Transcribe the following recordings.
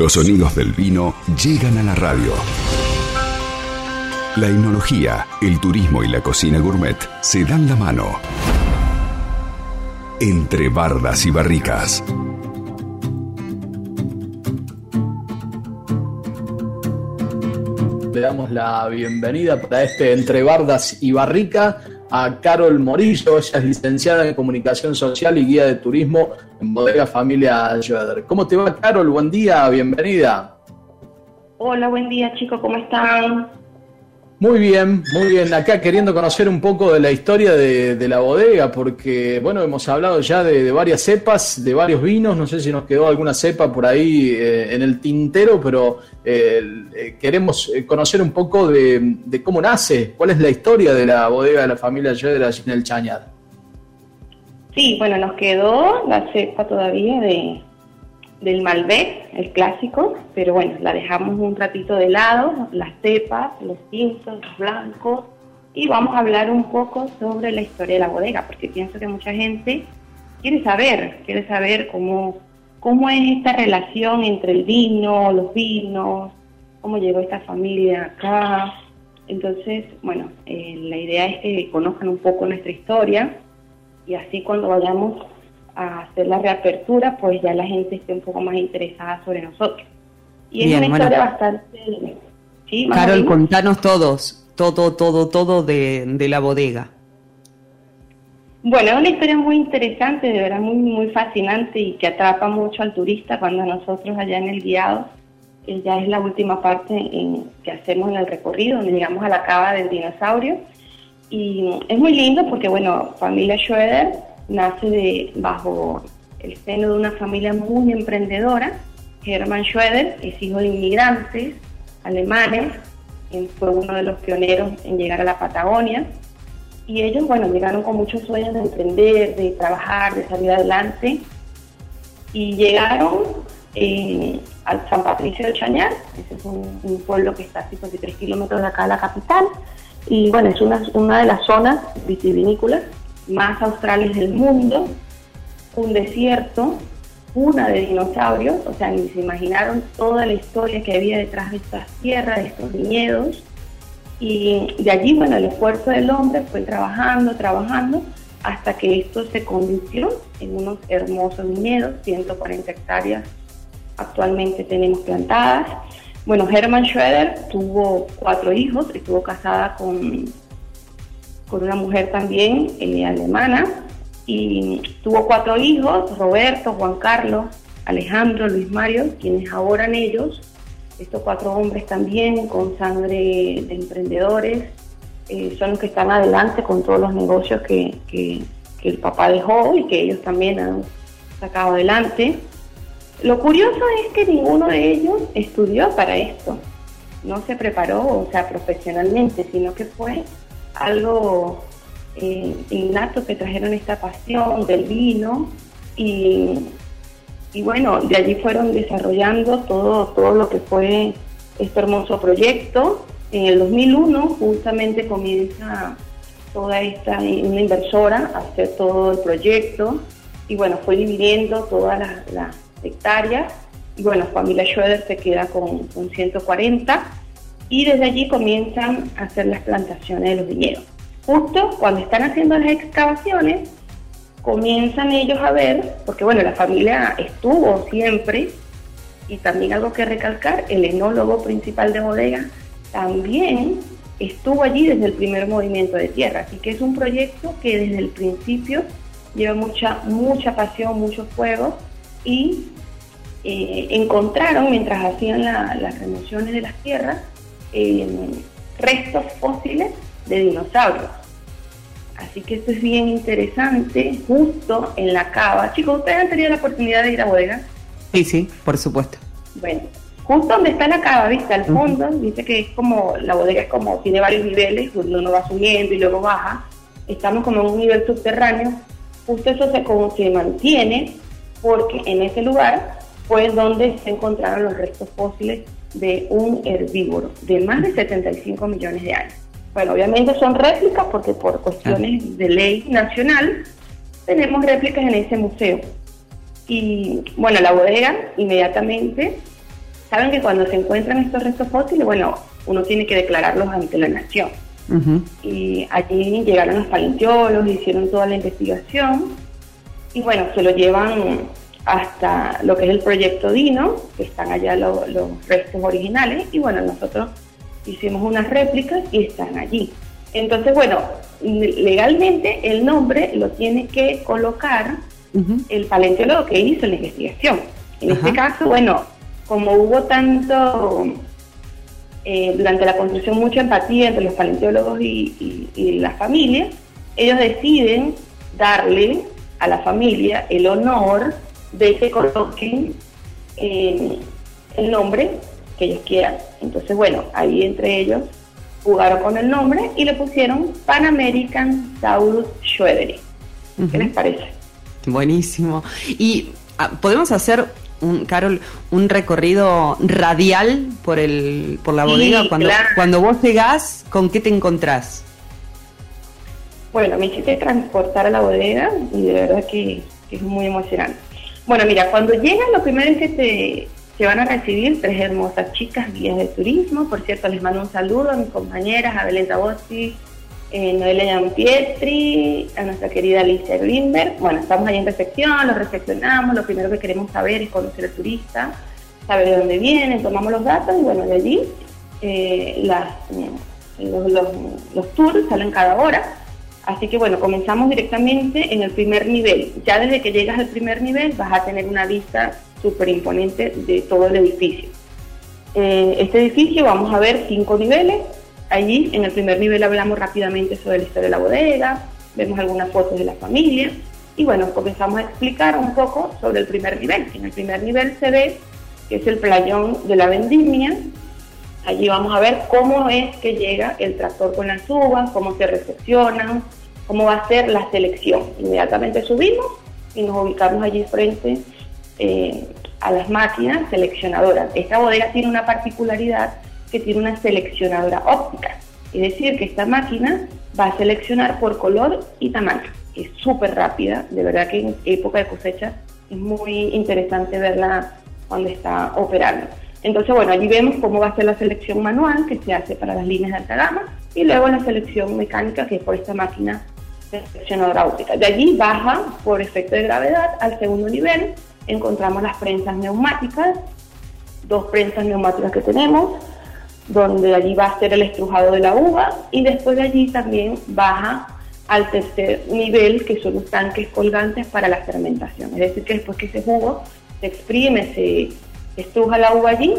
Los sonidos del vino llegan a la radio. La enología, el turismo y la cocina gourmet se dan la mano. Entre bardas y barricas. Le damos la bienvenida para este Entre Bardas y Barrica a Carol Morillo. Ella es licenciada en Comunicación Social y guía de turismo en Bodega Familia Schroeder. ¿Cómo te va, Carol? Buen día, bienvenida. Hola, buen día, chicos, ¿cómo están? Muy bien, muy bien. Acá queriendo conocer un poco de la historia de, la bodega, porque, bueno, hemos hablado ya de, varias cepas, de varios vinos. No sé si nos quedó alguna cepa por ahí eh, en el tintero, pero eh, eh, queremos conocer un poco de, cómo nace, cuál es la historia de la bodega de la familia Yedra en el Chañar. Sí, bueno, nos quedó la cepa todavía de, del Malbec, el clásico, pero bueno, la dejamos un ratito de lado, las cepas, los tintos, los blancos, y vamos a hablar un poco sobre la historia de la bodega, porque pienso que mucha gente quiere saber, quiere saber cómo, cómo es esta relación entre el vino, los vinos, cómo llegó esta familia acá. Entonces, bueno, eh, la idea es que conozcan un poco nuestra historia y así cuando vayamos a hacer la reapertura, pues ya la gente esté un poco más interesada sobre nosotros. Y es una historia bastante... ¿sí? Carol, contanos todos, todo, todo, todo de, de la bodega. Bueno, es una historia muy interesante, de verdad muy, muy fascinante y que atrapa mucho al turista cuando nosotros allá en el guiado, eh, ya es la última parte en, que hacemos en el recorrido, donde llegamos a la cava del dinosaurio. Y es muy lindo porque, bueno, familia Schroeder nace de, bajo el seno de una familia muy emprendedora. Hermann Schroeder es hijo de inmigrantes alemanes, fue uno de los pioneros en llegar a la Patagonia. Y ellos, bueno, llegaron con muchos sueños de emprender, de trabajar, de salir adelante. Y llegaron eh, al San Patricio de Chañar, ese es un, pueblo que está a 53 kilómetros de acá de la capital. Y bueno, es una, una de las zonas vitivinícolas más australes del mundo, un desierto, una de dinosaurios, o sea, ni se imaginaron toda la historia que había detrás de estas tierras, de estos viñedos. Y de allí, bueno, el esfuerzo del hombre fue trabajando, trabajando, hasta que esto se convirtió en unos hermosos viñedos, 140 hectáreas actualmente tenemos plantadas. Bueno, Hermann Schroeder tuvo cuatro hijos, estuvo casada con con una mujer también eh, alemana y tuvo cuatro hijos, Roberto, Juan Carlos, Alejandro, Luis Mario, quienes ahora ellos, estos cuatro hombres también con sangre de emprendedores, eh, son los que están adelante con todos los negocios que, que, el papá dejó y que ellos también han sacado adelante. Lo curioso es que ninguno de ellos estudió para esto, no se preparó, o sea, profesionalmente, sino que fue algo eh, innato que trajeron esta pasión del vino y, y, bueno, de allí fueron desarrollando todo, todo lo que fue este hermoso proyecto. En el 2001 justamente comienza toda esta una inversora a hacer todo el proyecto y bueno, fue dividiendo todas las, hectáreas y bueno, familia Schroeder se queda con, con 140 y desde allí comienzan a hacer las plantaciones de los viñedos. Justo cuando están haciendo las excavaciones, comienzan ellos a ver, porque bueno, la familia estuvo siempre, y también algo que recalcar, el enólogo principal de bodega también estuvo allí desde el primer movimiento de tierra, así que es un proyecto que desde el principio lleva mucha, mucha pasión, mucho fuego y eh, encontraron mientras hacían las remociones de las tierras restos fósiles de dinosaurios. Así que esto es bien interesante, justo en la cava. Chicos, ¿ustedes han tenido la oportunidad de ir a bodega? Sí, sí, por supuesto. Bueno, justo donde está la cava, ¿viste? Al fondo, dice que es como, la bodega es como, tiene varios niveles, donde uno va subiendo y luego baja. Estamos como en un nivel subterráneo. Justo eso se, como se mantiene porque en ese lugar fue donde se encontraron los restos fósiles de un herbívoro de más de 75 millones de años. Bueno, obviamente son réplicas porque por cuestiones de ley nacional tenemos réplicas en ese museo. Y bueno, la bodega inmediatamente saben que cuando se encuentran estos restos fósiles, bueno, uno tiene que declararlos ante la nación. Y allí llegaron los paleontólogos, hicieron toda la investigación y bueno, se lo llevan hasta lo que es el proyecto Dino, que están allá los restos originales y bueno, nosotros hicimos unas réplicas y están allí. Entonces, bueno, legalmente el nombre lo tiene que colocar el paleontólogo que hizo la investigación. En este caso, bueno, como hubo tanto, eh, durante la construcción, mucha empatía entre los paleontólogos y, la familia, ellos deciden darle a la familia el honor de que coloquen eh, el nombre que ellos quieran. Entonces, bueno, ahí entre ellos jugaron con el nombre y le pusieron Pan American Saurus Schroederi. ¿Qué les parece? Buenísimo. Y ah, podemos hacer un, Carol, un recorrido radial por el por la bodega cuando cuando vos llegás, ¿con qué te encontrás? Bueno, me hiciste transportar a la bodega y de verdad que, es muy emocionante. Bueno, mira, cuando llegas lo primero que te, te van a recibir tres hermosas chicas guías de turismo. Por cierto, les mando un saludo a mis compañeras, a Belén Tabossi, eh, Noelia Pietri, a nuestra querida Alicia Greenberg. Bueno, estamos ahí en recepción, lo recepcionamos, lo primero que queremos saber es conocer al turista, saber de dónde viene, tomamos los datos y bueno, de allí eh, los, los, tours salen cada hora. Así que bueno, comenzamos directamente en el primer nivel. Ya desde que llegas al primer nivel vas a tener una vista súper imponente de todo el edificio. Eh, este edificio vamos a ver cinco niveles, Allí, en el primer nivel, hablamos rápidamente sobre la historia de la bodega, vemos algunas fotos de la familia y bueno, comenzamos a explicar un poco sobre el primer nivel. En el primer nivel se ve que es el playón de la vendimia. Allí vamos a ver cómo es que llega el tractor con las uvas, cómo se recepcionan, cómo va a ser la selección. Inmediatamente subimos y nos ubicamos allí frente eh, a las máquinas seleccionadoras. Esta bodega tiene una particularidad que tiene una seleccionadora óptica. Es decir, que esta máquina va a seleccionar por color y tamaño. Es súper rápida, de verdad que en época de cosecha es muy interesante verla cuando está operando. Entonces, bueno, allí vemos cómo va a ser la selección manual que se hace para las líneas de alta gama y luego la selección mecánica que es por esta máquina seleccionadora óptica. De allí baja por efecto de gravedad al segundo nivel, encontramos las prensas neumáticas, dos prensas neumáticas que tenemos, donde allí va a ser el estrujado de la uva y después de allí también baja al tercer nivel, que son los tanques colgantes para la fermentación. Es decir, que después que ese jugo se exprime, se estruja la uva allí,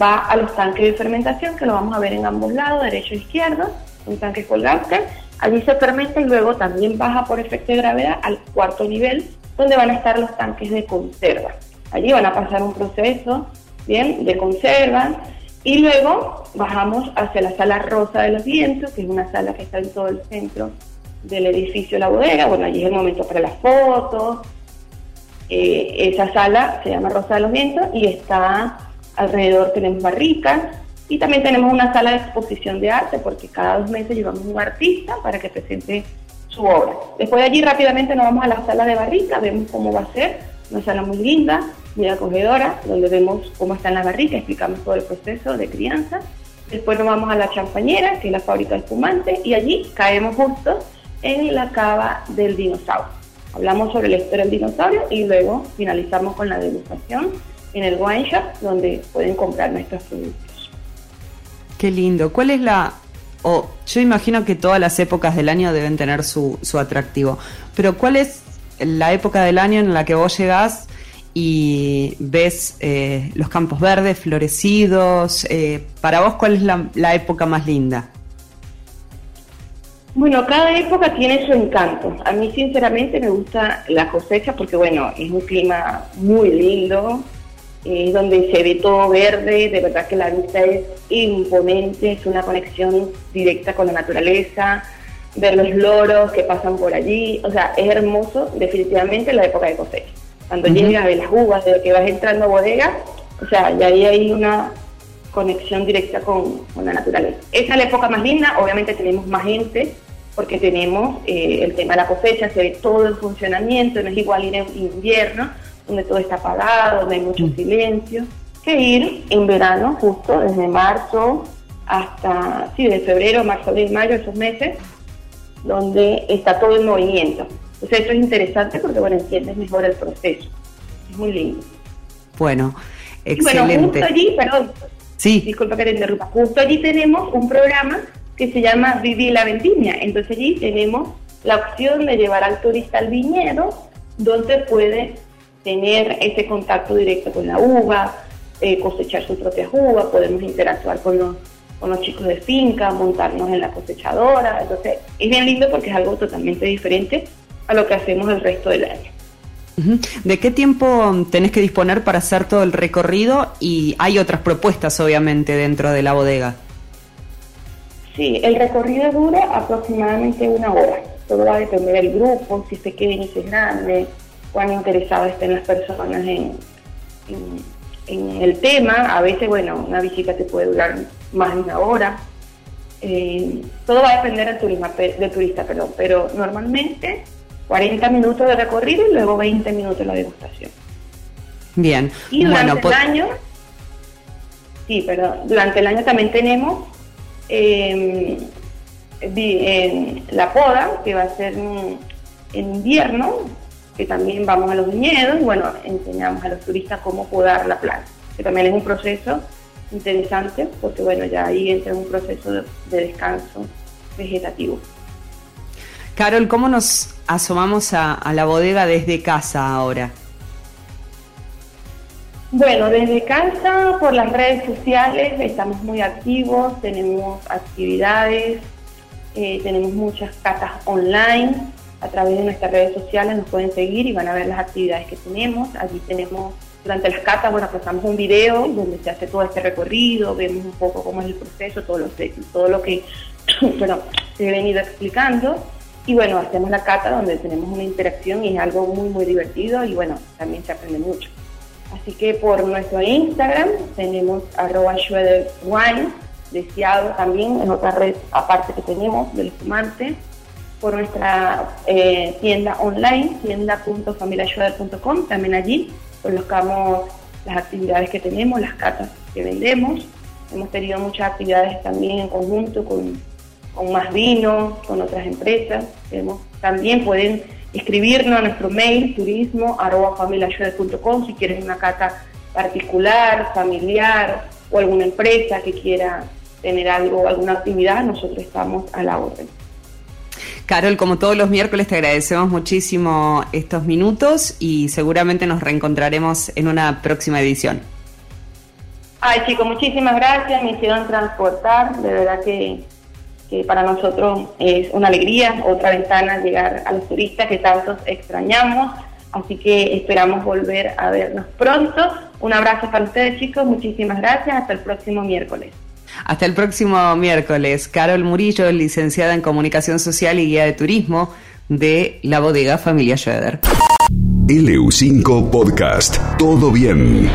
va a los tanques de fermentación, que lo vamos a ver en ambos lados, derecho e izquierdo, un tanque colgante. Allí se fermenta y luego también baja por efecto de gravedad al cuarto nivel, donde van a estar los tanques de conserva. Allí van a pasar un proceso bien de conserva, y luego bajamos hacia la sala Rosa de los Vientos, que es una sala que está en todo el centro del edificio La Bodega. Bueno, allí es el momento para las fotos. Eh, esa sala se llama Rosa de los Vientos y está alrededor tenemos barricas y también tenemos una sala de exposición de arte porque cada dos meses llevamos un artista para que presente su obra. Después de allí rápidamente nos vamos a la sala de barricas, vemos cómo va a ser, una sala muy linda, muy acogedora, donde vemos cómo están las barricas, explicamos todo el proceso de crianza. Después nos vamos a la champañera, que es la fábrica de espumante, y allí caemos justo en la cava del dinosaurio. Hablamos sobre la historia del dinosaurio y luego finalizamos con la degustación en el wine shop, donde pueden comprar nuestros productos. Qué lindo. ¿Cuál es la o yo imagino que todas las épocas del año deben tener su, su, atractivo, pero ¿cuál es la época del año en la que vos llegás y ves eh, los campos verdes florecidos. Eh, para vos, ¿cuál es la, época más linda? Bueno, cada época tiene su encanto. A mí, sinceramente, me gusta la cosecha porque, bueno, es un clima muy lindo, es donde se ve todo verde, de verdad que la vista es imponente, es una conexión directa con la naturaleza, ver los loros que pasan por allí, o sea, es hermoso definitivamente la época de cosecha. Cuando llegas a ver las uvas, de que vas entrando a bodega, o sea, ya ahí hay una conexión directa con, la naturaleza. Esa es la época más linda, obviamente tenemos más gente, porque tenemos eh, el tema de la cosecha, se ve todo el funcionamiento, no es igual ir en invierno, donde todo está apagado, donde hay mucho silencio. que ir en verano, justo desde marzo hasta, sí, de febrero, marzo, abril, mayo, esos meses, donde está todo en movimiento. Entonces eso es interesante porque, bueno, entiendes mejor el proceso. Es muy lindo. Bueno, excelente. bueno, justo allí, perdón, sí. disculpa que te interrumpa, justo allí tenemos un programa que se llama Vivir la Vendimia. Entonces allí tenemos la opción de llevar al turista al viñedo, donde puede tener ese contacto directo con la uva, eh, cosechar su propia uva, podemos interactuar con los, con los chicos de finca, montarnos en la cosechadora. Entonces es bien lindo porque es algo totalmente diferente a lo que hacemos el resto del año. ¿De qué tiempo tenés que disponer para hacer todo el recorrido? Y hay otras propuestas, obviamente, dentro de la bodega. Sí, el recorrido dura aproximadamente una hora. Todo va a depender del grupo, si es pequeño, si es grande, cuán interesadas estén las personas en, en, el tema. A veces, bueno, una visita te puede durar más de una hora. Eh, todo va a depender del, turismo, del turista, perdón, pero normalmente 40 minutos de recorrido y luego 20 minutos de la degustación. Bien. Y durante el año, sí, perdón, durante el año también tenemos em, la poda, que va a ser en invierno, que también vamos a los viñedos y bueno, enseñamos a los turistas cómo podar la planta, que también es un proceso interesante porque bueno, ya ahí entra un proceso de descanso vegetativo. Carol, ¿cómo nos asomamos a, la bodega desde casa ahora? Bueno, desde casa, por las redes sociales, estamos muy activos, tenemos actividades, eh, tenemos muchas catas online, a través de nuestras redes sociales nos pueden seguir y van a ver las actividades que tenemos. Allí tenemos, durante las catas, bueno, pasamos un video donde se hace todo este recorrido, vemos un poco cómo es el proceso, todo lo, todo lo que bueno, se he venido explicando. Y bueno, hacemos la cata donde tenemos una interacción y es algo muy, muy divertido y bueno, también se aprende mucho. Así que por nuestro Instagram tenemos arroba deseado también, es otra red aparte que tenemos del fumante. Por nuestra eh, tienda online, tienda.familiaschroeder.com, también allí colocamos las actividades que tenemos, las catas que vendemos. Hemos tenido muchas actividades también en conjunto con con más vino, con otras empresas. También pueden escribirnos a nuestro mail turismo si quieren una cata particular, familiar o alguna empresa que quiera tener algo, alguna actividad, nosotros estamos a la orden. Carol, como todos los miércoles, te agradecemos muchísimo estos minutos y seguramente nos reencontraremos en una próxima edición. Ay, chicos, muchísimas gracias. Me hicieron transportar. De verdad que que para nosotros es una alegría, otra ventana llegar a los turistas que tantos extrañamos. Así que esperamos volver a vernos pronto. Un abrazo para ustedes chicos, muchísimas gracias, hasta el próximo miércoles. Hasta el próximo miércoles. Carol Murillo, licenciada en Comunicación Social y Guía de Turismo de la bodega Familia Schroeder. LU5 Podcast. Todo bien.